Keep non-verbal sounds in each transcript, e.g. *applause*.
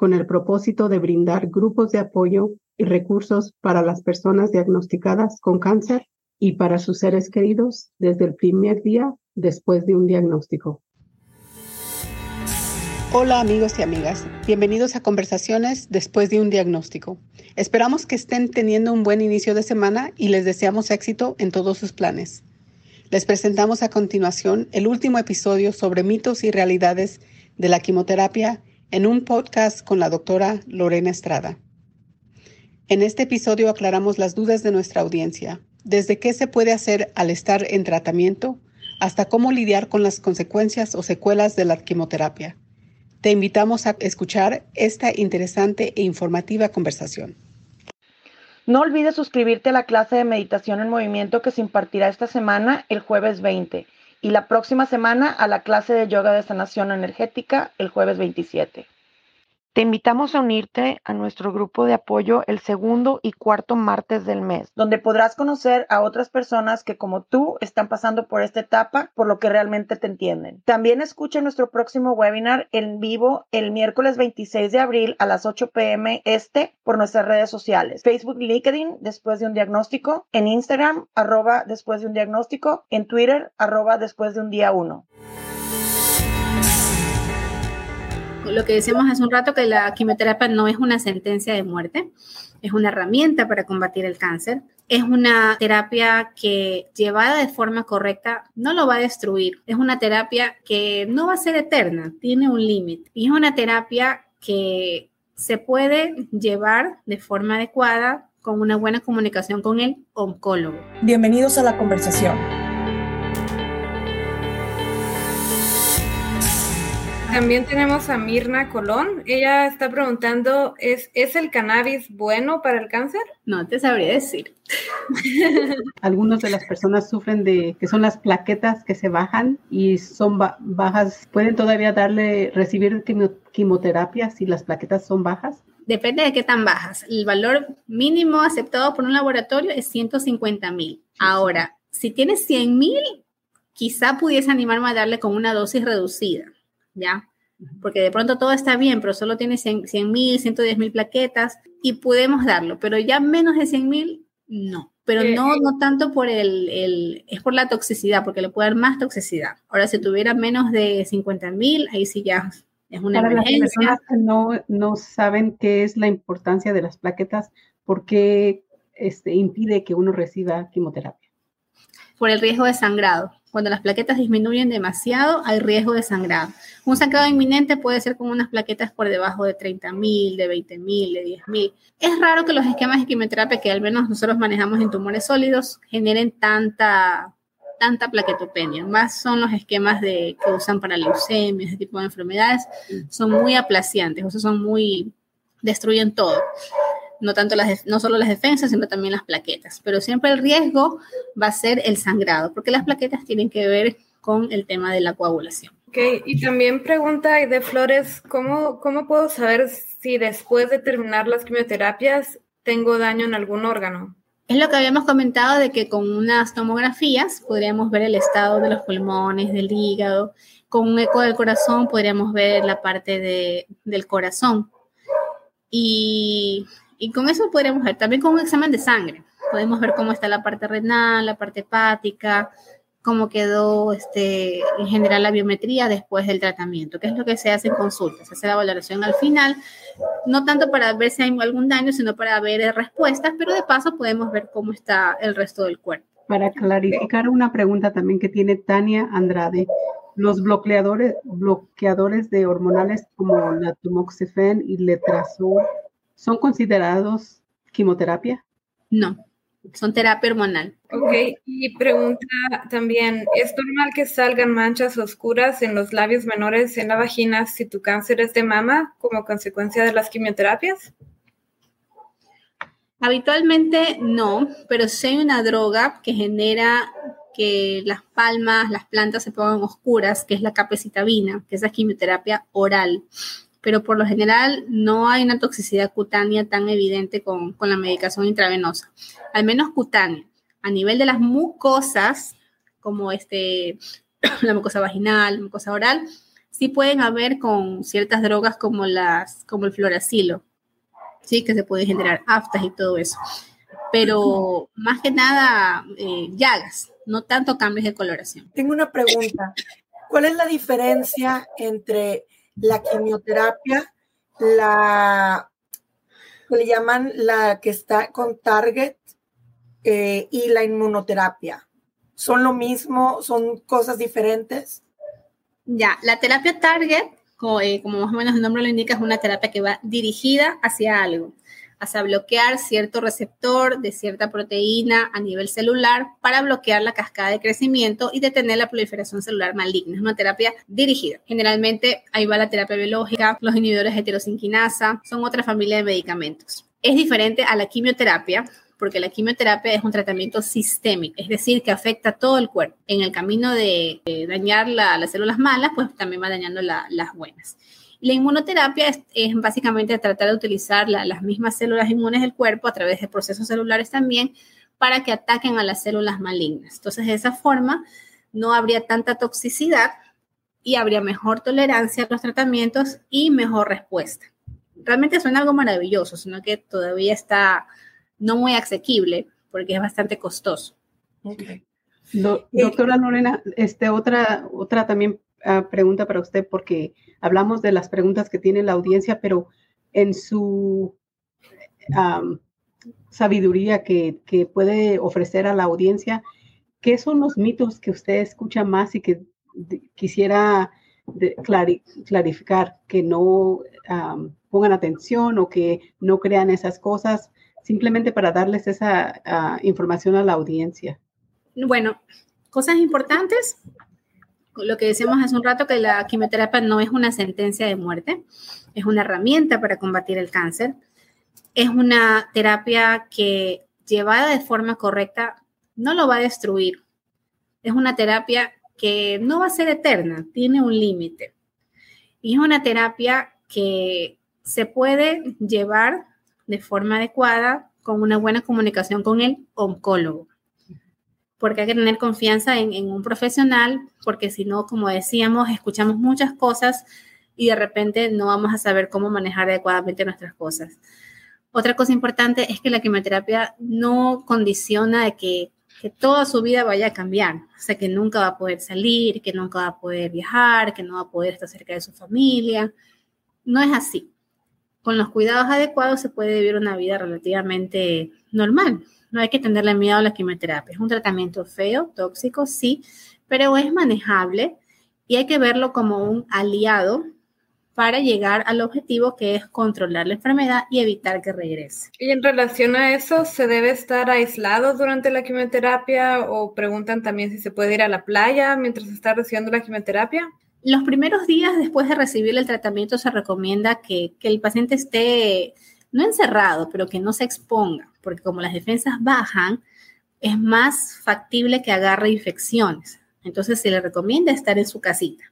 con el propósito de brindar grupos de apoyo y recursos para las personas diagnosticadas con cáncer y para sus seres queridos desde el primer día después de un diagnóstico. Hola amigos y amigas, bienvenidos a Conversaciones después de un diagnóstico. Esperamos que estén teniendo un buen inicio de semana y les deseamos éxito en todos sus planes. Les presentamos a continuación el último episodio sobre mitos y realidades de la quimioterapia en un podcast con la doctora Lorena Estrada. En este episodio aclaramos las dudas de nuestra audiencia, desde qué se puede hacer al estar en tratamiento hasta cómo lidiar con las consecuencias o secuelas de la quimioterapia. Te invitamos a escuchar esta interesante e informativa conversación. No olvides suscribirte a la clase de meditación en movimiento que se impartirá esta semana el jueves 20 y la próxima semana a la clase de yoga de sanación energética el jueves 27. Te invitamos a unirte a nuestro grupo de apoyo el segundo y cuarto martes del mes, donde podrás conocer a otras personas que como tú están pasando por esta etapa, por lo que realmente te entienden. También escucha nuestro próximo webinar en vivo el miércoles 26 de abril a las 8 pm este por nuestras redes sociales, Facebook, LinkedIn, después de un diagnóstico, en Instagram, arroba después de un diagnóstico, en Twitter, arroba después de un día uno. Lo que decíamos hace un rato, que la quimioterapia no es una sentencia de muerte, es una herramienta para combatir el cáncer. Es una terapia que llevada de forma correcta no lo va a destruir. Es una terapia que no va a ser eterna, tiene un límite. Y es una terapia que se puede llevar de forma adecuada con una buena comunicación con el oncólogo. Bienvenidos a la conversación. También tenemos a Mirna Colón. Ella está preguntando, ¿es, ¿es el cannabis bueno para el cáncer? No te sabría decir. *laughs* Algunas de las personas sufren de que son las plaquetas que se bajan y son bajas. ¿Pueden todavía darle, recibir quimioterapia si las plaquetas son bajas? Depende de qué tan bajas. El valor mínimo aceptado por un laboratorio es 150 mil. Ahora, si tienes 100 mil, quizá pudiese animarme a darle con una dosis reducida ¿ya? Porque de pronto todo está bien, pero solo tiene 100 mil, 110 mil plaquetas y podemos darlo, pero ya menos de 100 mil, no. Pero eh, no, eh. no tanto por el, el, es por la toxicidad, porque le puede dar más toxicidad. Ahora, si tuviera menos de 50 mil, ahí sí ya es una Para emergencia. Las personas que no, no saben qué es la importancia de las plaquetas, ¿por qué este, impide que uno reciba quimioterapia? Por el riesgo de sangrado. Cuando las plaquetas disminuyen demasiado, hay riesgo de sangrado. Un sangrado inminente puede ser con unas plaquetas por debajo de 30.000, de 20.000, de 10.000. Es raro que los esquemas de quimioterapia que al menos nosotros manejamos en tumores sólidos generen tanta, tanta plaquetopenia. Más son los esquemas de, que usan para leucemia, ese tipo de enfermedades. Son muy aplaciantes, o sea, son muy, destruyen todo no tanto las, no solo las defensas, sino también las plaquetas. Pero siempre el riesgo va a ser el sangrado, porque las plaquetas tienen que ver con el tema de la coagulación. Ok, y también pregunta de Flores, ¿cómo, ¿cómo puedo saber si después de terminar las quimioterapias tengo daño en algún órgano? Es lo que habíamos comentado de que con unas tomografías podríamos ver el estado de los pulmones, del hígado. Con un eco del corazón podríamos ver la parte de, del corazón. Y y con eso podríamos ver, también con un examen de sangre, podemos ver cómo está la parte renal, la parte hepática, cómo quedó este, en general la biometría después del tratamiento, que es lo que se hace en consultas, se hace la valoración al final, no tanto para ver si hay algún daño, sino para ver respuestas, pero de paso podemos ver cómo está el resto del cuerpo. Para clarificar una pregunta también que tiene Tania Andrade, los bloqueadores, bloqueadores de hormonales como la tamoxifen y letrozol ¿Son considerados quimioterapia? No, son terapia hormonal. Ok, y pregunta también, ¿es normal que salgan manchas oscuras en los labios menores en la vagina si tu cáncer es de mama como consecuencia de las quimioterapias? Habitualmente no, pero sí hay una droga que genera que las palmas, las plantas se pongan oscuras, que es la capecitabina, que es la quimioterapia oral. Pero por lo general no hay una toxicidad cutánea tan evidente con, con la medicación intravenosa, al menos cutánea. A nivel de las mucosas, como este, *clears throat* la mucosa vaginal, la mucosa oral, sí pueden haber con ciertas drogas como, las, como el floracilo, ¿sí? que se puede generar aftas y todo eso. Pero más que nada, eh, llagas, no tanto cambios de coloración. Tengo una pregunta. ¿Cuál es la diferencia entre la quimioterapia, la que le llaman la que está con target eh, y la inmunoterapia? ¿Son lo mismo? ¿Son cosas diferentes? Ya, la terapia target, eh, como, más o menos el nombre lo indica, es una terapia que va dirigida hacia algo, hacia bloquear cierto receptor de cierta proteína a nivel celular para bloquear la cascada de crecimiento y detener la proliferación celular maligna. Es una terapia dirigida. Generalmente ahí va la terapia biológica, los inhibidores de heterosinquinasa, son otra familia de medicamentos. Es diferente a la quimioterapia, porque la quimioterapia es un tratamiento sistémico, es decir, que afecta todo el cuerpo. En el camino de, dañar las células malas, pues también va dañando las buenas. La inmunoterapia es, básicamente tratar de utilizar las mismas células inmunes del cuerpo a través de procesos celulares también para que ataquen a las células malignas. Entonces, de esa forma, no habría tanta toxicidad y habría mejor tolerancia a los tratamientos y mejor respuesta. Realmente suena algo maravilloso, sino que todavía está no muy asequible porque es bastante costoso. doctora Lorena, este, otra, otra también ah, pregunta para usted, porque hablamos de las preguntas que tiene la audiencia, pero en su sabiduría que, puede ofrecer a la audiencia, ¿qué son los mitos que usted escucha más y que quisiera clarificar, que no pongan atención o que no crean esas cosas? simplemente para darles esa ah, información a la audiencia. Bueno, cosas importantes. Lo que decíamos hace un rato, que la quimioterapia no es una sentencia de muerte, es una herramienta para combatir el cáncer. Es una terapia que llevada de forma correcta no lo va a destruir. Es una terapia que no va a ser eterna, tiene un límite. Y es una terapia que se puede llevar de forma adecuada con una buena comunicación con el oncólogo. Porque hay que tener confianza en, un profesional, porque si no, como decíamos, escuchamos muchas cosas y de repente no vamos a saber cómo manejar adecuadamente nuestras cosas. Otra cosa importante es que la quimioterapia no condiciona de que, que, toda su vida vaya a cambiar. O sea, que nunca va a poder salir, que nunca va a poder viajar, que no va a poder estar cerca de su familia. No es así con los cuidados adecuados se puede vivir una vida relativamente normal. No hay que tenerle miedo a la quimioterapia. Es un tratamiento feo, tóxico, sí, pero es manejable y hay que verlo como un aliado para llegar al objetivo que es controlar la enfermedad y evitar que regrese. Y en relación a eso, ¿se debe estar aislado durante la quimioterapia o preguntan también si se puede ir a la playa mientras está recibiendo la quimioterapia? Los primeros días después de recibir el tratamiento se recomienda que, el paciente esté no encerrado, pero que no se exponga, porque como las defensas bajan, es más factible que agarre infecciones. Entonces se le recomienda estar en su casita.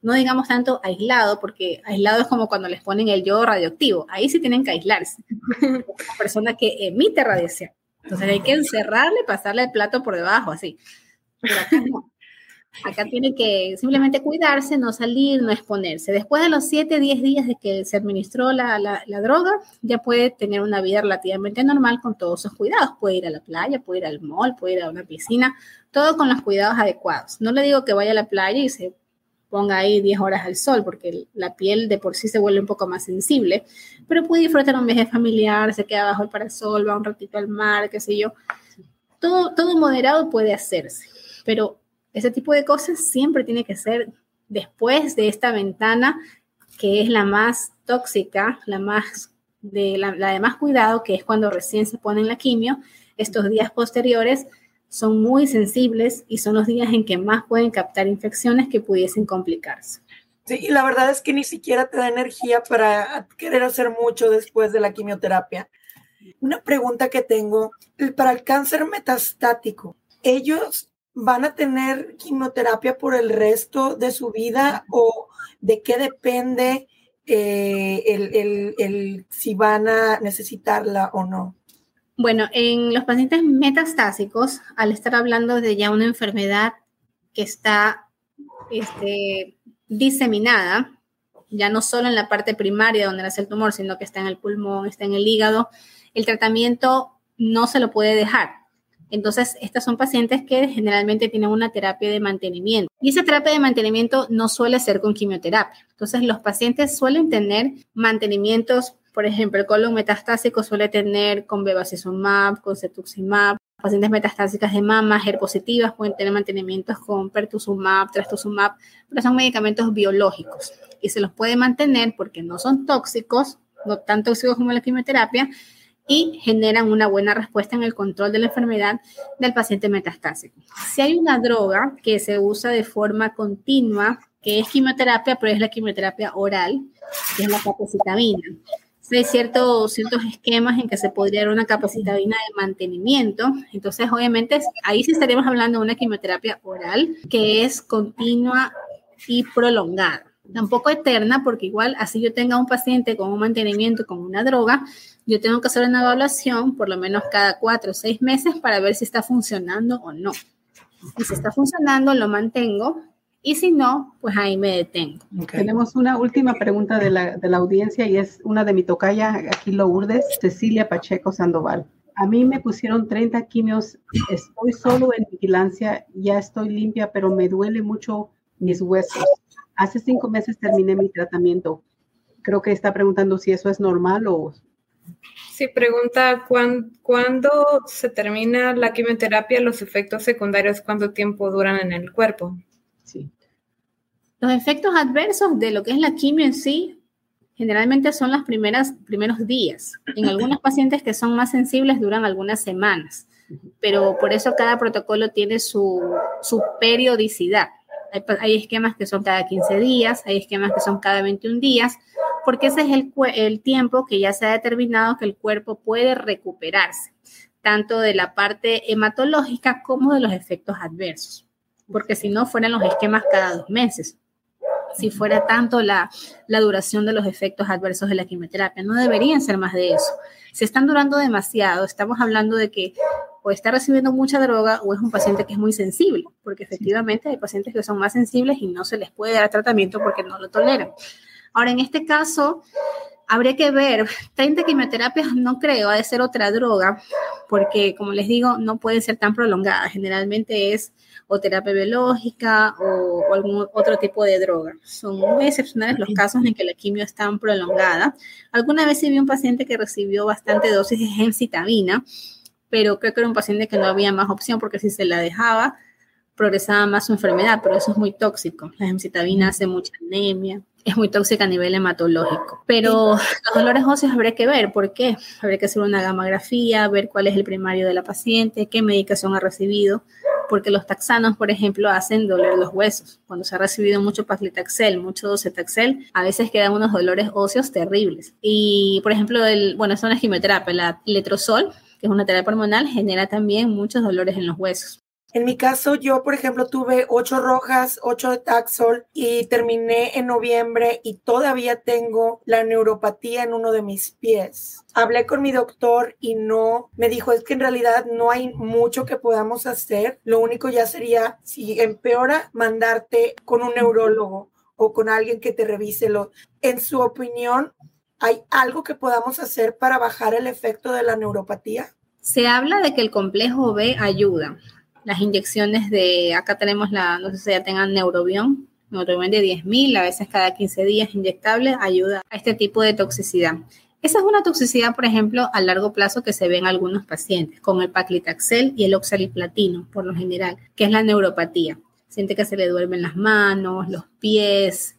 No digamos tanto aislado, porque aislado es como cuando les ponen el yodo radioactivo. Ahí sí tienen que aislarse. *laughs* Una persona que emite radiación. Entonces hay que encerrarle, pasarle el plato por debajo, así. Pero acá no. Acá tiene que simplemente cuidarse, no salir, no exponerse. Después de los 7, 10 días de que se administró la, la, droga, ya puede tener una vida relativamente normal con todos sus cuidados. Puede ir a la playa, puede ir al mall, puede ir a una piscina, todo con los cuidados adecuados. No le digo que vaya a la playa y se ponga ahí 10 horas al sol, porque la piel de por sí se vuelve un poco más sensible, pero puede disfrutar un viaje familiar, se queda bajo el parasol, va un ratito al mar, qué sé yo. Todo, todo moderado puede hacerse, pero ese tipo de cosas siempre tiene que ser después de esta ventana que es la más tóxica, la más de la, de más cuidado, que es cuando recién se ponen la quimio. Estos días posteriores son muy sensibles y son los días en que más pueden captar infecciones que pudiesen complicarse. Sí, la verdad es que ni siquiera te da energía para querer hacer mucho después de la quimioterapia. Una pregunta que tengo, para el cáncer metastático, ¿ellos van a tener quimioterapia por el resto de su vida o de qué depende eh, el, si van a necesitarla o no? Bueno, en los pacientes metastásicos, al estar hablando de ya una enfermedad que está este, diseminada, ya no solo en la parte primaria donde nace el tumor, sino que está en el pulmón, está en el hígado, el tratamiento no se lo puede dejar. Entonces, estas son pacientes que generalmente tienen una terapia de mantenimiento. Y esa terapia de mantenimiento no suele ser con quimioterapia. Entonces, los pacientes suelen tener mantenimientos, por ejemplo, el colon metastásico suele tener con bevacizumab, con cetuximab. Pacientes metastásicas de mama, positivas pueden tener mantenimientos con pertuzumab, trastuzumab, pero son medicamentos biológicos y se los puede mantener porque no son tóxicos, no tan tóxicos como la quimioterapia, y generan una buena respuesta en el control de la enfermedad del paciente metastásico. Si hay una droga que se usa de forma continua, que es quimioterapia, pero es la quimioterapia oral, que es la capecitabina. Hay ciertos, ciertos esquemas en que se podría dar una capacitabina de mantenimiento. Entonces, obviamente, ahí sí estaríamos hablando de una quimioterapia oral que es continua y prolongada tampoco eterna, porque igual así yo tenga un paciente con un mantenimiento con una droga, yo tengo que hacer una evaluación por lo menos cada cuatro o seis meses para ver si está funcionando o no. Y si está funcionando, lo mantengo. Y si no, pues ahí me detengo. Tenemos una última pregunta de la, de la audiencia y es una de mi tocaya, aquí Lourdes, Cecilia Pacheco Sandoval. A mí me pusieron 30 quimios, estoy solo en vigilancia, ya estoy limpia, pero me duele mucho mis huesos. Hace cinco meses terminé mi tratamiento. Creo que está preguntando si eso es normal o... Sí, pregunta ¿cuándo, se termina la quimioterapia, los efectos secundarios, cuánto tiempo duran en el cuerpo. Sí. Los efectos adversos de lo que es la quimio en sí generalmente son los primeros días. En algunos pacientes que son más sensibles duran algunas semanas, pero por eso cada protocolo tiene su, su periodicidad. Hay, esquemas que son cada 15 días, hay esquemas que son cada 21 días, porque ese es el, el tiempo que ya se ha determinado que el cuerpo puede recuperarse, tanto de la parte hematológica como de los efectos adversos, porque si no fueran los esquemas cada dos meses si fuera tanto la, la, duración de los efectos adversos de la quimioterapia. No deberían ser más de eso. Si están durando demasiado, estamos hablando de que o está recibiendo mucha droga o es un paciente que es muy sensible, porque efectivamente hay pacientes que son más sensibles y no se les puede dar tratamiento porque no lo toleran. Ahora, en este caso, habría que ver, 30 quimioterapias no creo, ha de ser otra droga, porque como les digo, no puede ser tan prolongada. Generalmente es o terapia biológica o, o, algún otro tipo de droga. Son muy excepcionales los casos en que la quimio es tan prolongada. Alguna vez sí vi un paciente que recibió bastante dosis de gemcitabina, pero creo que era un paciente que no había más opción porque si se la dejaba, progresaba más su enfermedad, pero eso es muy tóxico. La gemcitabina hace mucha anemia, es muy tóxica a nivel hematológico. Pero los dolores óseos habría que ver por qué. Habría que hacer una gamografía, ver cuál es el primario de la paciente, qué medicación ha recibido, porque los taxanos, por ejemplo, hacen doler los huesos. Cuando se ha recibido mucho paclitaxel, mucho docetaxel, a veces quedan unos dolores óseos terribles. Y, por ejemplo, el, bueno, es una quimioterapia, la letrozol, que es una terapia hormonal, genera también muchos dolores en los huesos. En mi caso, yo, por ejemplo, tuve ocho rojas, ocho de Taxol y terminé en noviembre y todavía tengo la neuropatía en uno de mis pies. Hablé con mi doctor y no, me dijo, es que en realidad no hay mucho que podamos hacer. Lo único ya sería, si empeora, mandarte con un neurólogo o con alguien que te revise lo. En su opinión, ¿Hay algo que podamos hacer para bajar el efecto de la neuropatía? Se habla de que el complejo B ayuda. Las inyecciones de, acá tenemos la, no sé si ya tengan neurobión, neurobión de 10.000, a veces cada 15 días inyectable, ayuda a este tipo de toxicidad. Esa es una toxicidad, por ejemplo, a largo plazo que se ve en algunos pacientes, con el paclitaxel y el oxaliplatino, por lo general, que es la neuropatía. Siente que se le duermen las manos, los pies,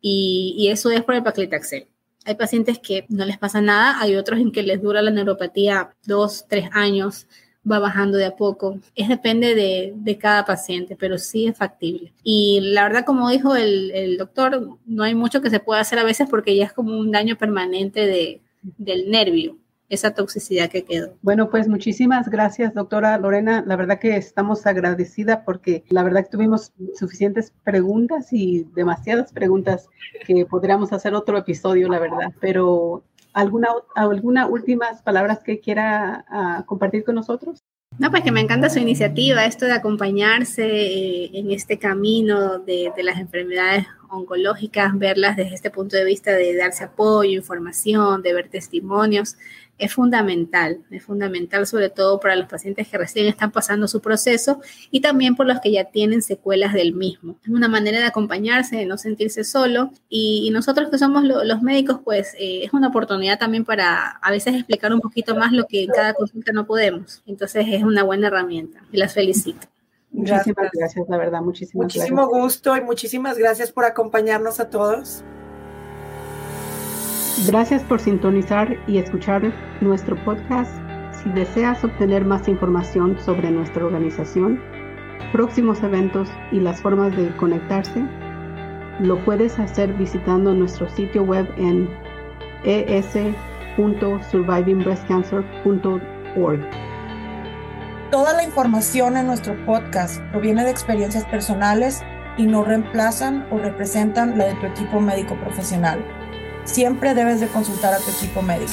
y, y eso es por el paclitaxel. Hay pacientes que no les pasa nada, hay otros en que les dura la neuropatía dos, tres años, va bajando de a poco. Es depende de, cada paciente, pero sí es factible. Y la verdad, como dijo el, doctor, no hay mucho que se pueda hacer a veces porque ya es como un daño permanente de, del nervio. Esa toxicidad que quedó. Bueno, pues muchísimas gracias, doctora Lorena. La verdad que estamos agradecida porque la verdad que tuvimos suficientes preguntas y demasiadas preguntas que podríamos hacer otro episodio, la verdad. Pero ¿alguna, alguna últimas palabras que quiera uh, compartir con nosotros? No, pues que me encanta su iniciativa, esto de acompañarse eh, en este camino de, de, las enfermedades oncológicas, verlas desde este punto de vista de darse apoyo, información, de ver testimonios es fundamental, es fundamental sobre todo para los pacientes que recién están pasando su proceso y también por los que ya tienen secuelas del mismo. Es una manera de acompañarse, de no sentirse solo y, nosotros que somos los médicos, pues eh, es una oportunidad también para a veces explicar un poquito más lo que en cada consulta no podemos. Entonces es una buena herramienta y las felicito. Muchísimas gracias, la verdad, muchísimas Muchísimo gusto y muchísimas gracias por acompañarnos a todos. Gracias por sintonizar y escuchar nuestro podcast. Si deseas obtener más información sobre nuestra organización, próximos eventos y las formas de conectarse, lo puedes hacer visitando nuestro sitio web en es.survivingbreastcancer.org. Toda la información en nuestro podcast proviene de experiencias personales y no reemplazan o representan la de tu equipo médico profesional siempre debes de consultar a tu equipo médico.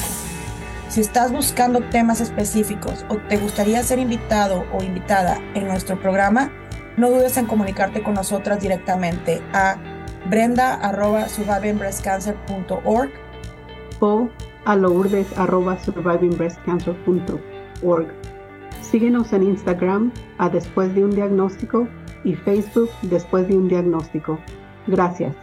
Si estás buscando temas específicos o te gustaría ser invitado o invitada en nuestro programa, no dudes en comunicarte con nosotras directamente a brenda.survivingbreastcancer.org o a lourdes.survivingbreastcancer.org. Síguenos en Instagram a Después de un Diagnóstico y Facebook Después de un Diagnóstico. Gracias.